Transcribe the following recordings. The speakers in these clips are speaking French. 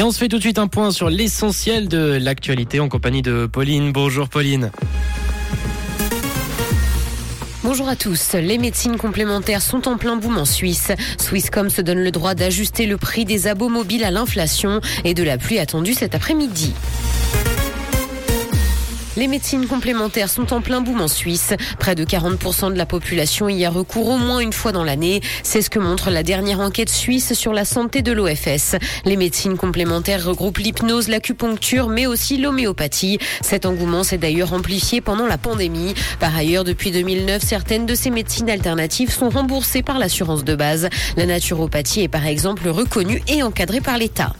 Et on se fait tout de suite un point sur l'essentiel de l'actualité en compagnie de Pauline. Bonjour Pauline. Bonjour à tous. Les médecines complémentaires sont en plein boom en Suisse. Swisscom se donne le droit d'ajuster le prix des abos mobiles à l'inflation et de la pluie attendue cet après-midi. Les médecines complémentaires sont en plein boom en Suisse. Près de 40% de la population y a recours au moins une fois dans l'année. C'est ce que montre la dernière enquête suisse sur la santé de l'OFS. Les médecines complémentaires regroupent l'hypnose, l'acupuncture, mais aussi l'homéopathie. Cet engouement s'est d'ailleurs amplifié pendant la pandémie. Par ailleurs, depuis 2009, certaines de ces médecines alternatives sont remboursées par l'assurance de base. La naturopathie est par exemple reconnue et encadrée par l'État.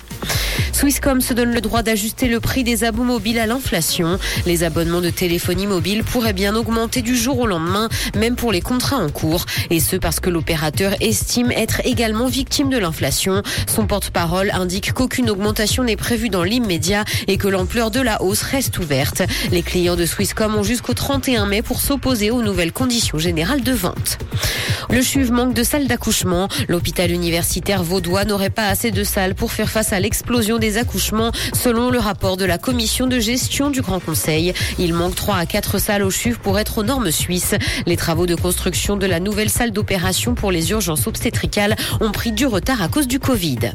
Swisscom se donne le droit d'ajuster le prix des abos mobiles à l'inflation. Les abonnements de téléphonie mobile pourraient bien augmenter du jour au lendemain, même pour les contrats en cours. Et ce parce que l'opérateur estime être également victime de l'inflation. Son porte-parole indique qu'aucune augmentation n'est prévue dans l'immédiat et que l'ampleur de la hausse reste ouverte. Les clients de Swisscom ont jusqu'au 31 mai pour s'opposer aux nouvelles conditions générales de vente. Le CHUV manque de salles d'accouchement. L'hôpital universitaire vaudois n'aurait pas assez de salles pour faire face à l'explosion des accouchements, selon le rapport de la commission de gestion du Grand Conseil. Il manque 3 à 4 salles au CHUV pour être aux normes suisses. Les travaux de construction de la nouvelle salle d'opération pour les urgences obstétricales ont pris du retard à cause du Covid.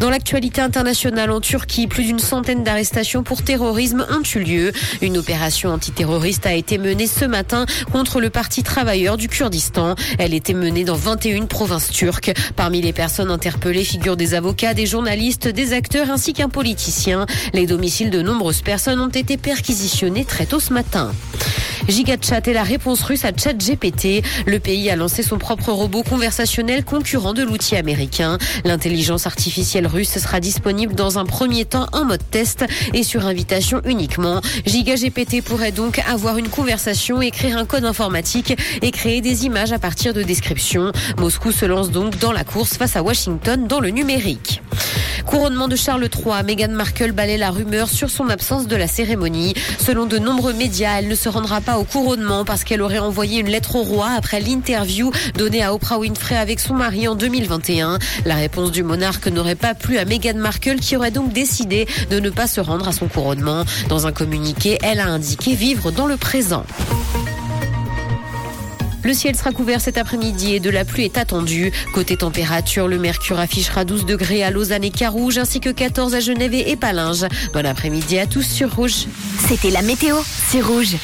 Dans l'actualité internationale en Turquie, plus d'une centaine d'arrestations pour terrorisme ont eu lieu. Une opération antiterroriste a été menée ce matin contre le Parti travailleur du Kurdistan. Était menée dans 21 provinces turques. Parmi les personnes interpellées figurent des avocats, des journalistes, des acteurs ainsi qu'un politicien. Les domiciles de nombreuses personnes ont été perquisitionnés très tôt ce matin. GigaChat est la réponse russe à ChatGPT. Le pays a lancé son propre robot conversationnel concurrent de l'outil américain. L'intelligence artificielle russe sera disponible dans un premier temps en mode test et sur invitation uniquement. GigaGPT pourrait donc avoir une conversation, écrire un code informatique et créer des images à partir de descriptions. Moscou se lance donc dans la course face à Washington dans le numérique. Couronnement de Charles III, Meghan Markle balaie la rumeur sur son absence de la cérémonie. Selon de nombreux médias, elle ne se rendra pas au couronnement parce qu'elle aurait envoyé une lettre au roi après l'interview donnée à Oprah Winfrey avec son mari en 2021. La réponse du monarque n'aurait pas plu à Meghan Markle qui aurait donc décidé de ne pas se rendre à son couronnement. Dans un communiqué, elle a indiqué vivre dans le présent. Le ciel sera couvert cet après-midi et de la pluie est attendue. Côté température, le mercure affichera 12 degrés à Lausanne et Carouge ainsi que 14 à Genève et Palinges. Bon après-midi à tous sur Rouge. C'était la météo, c'est Rouge.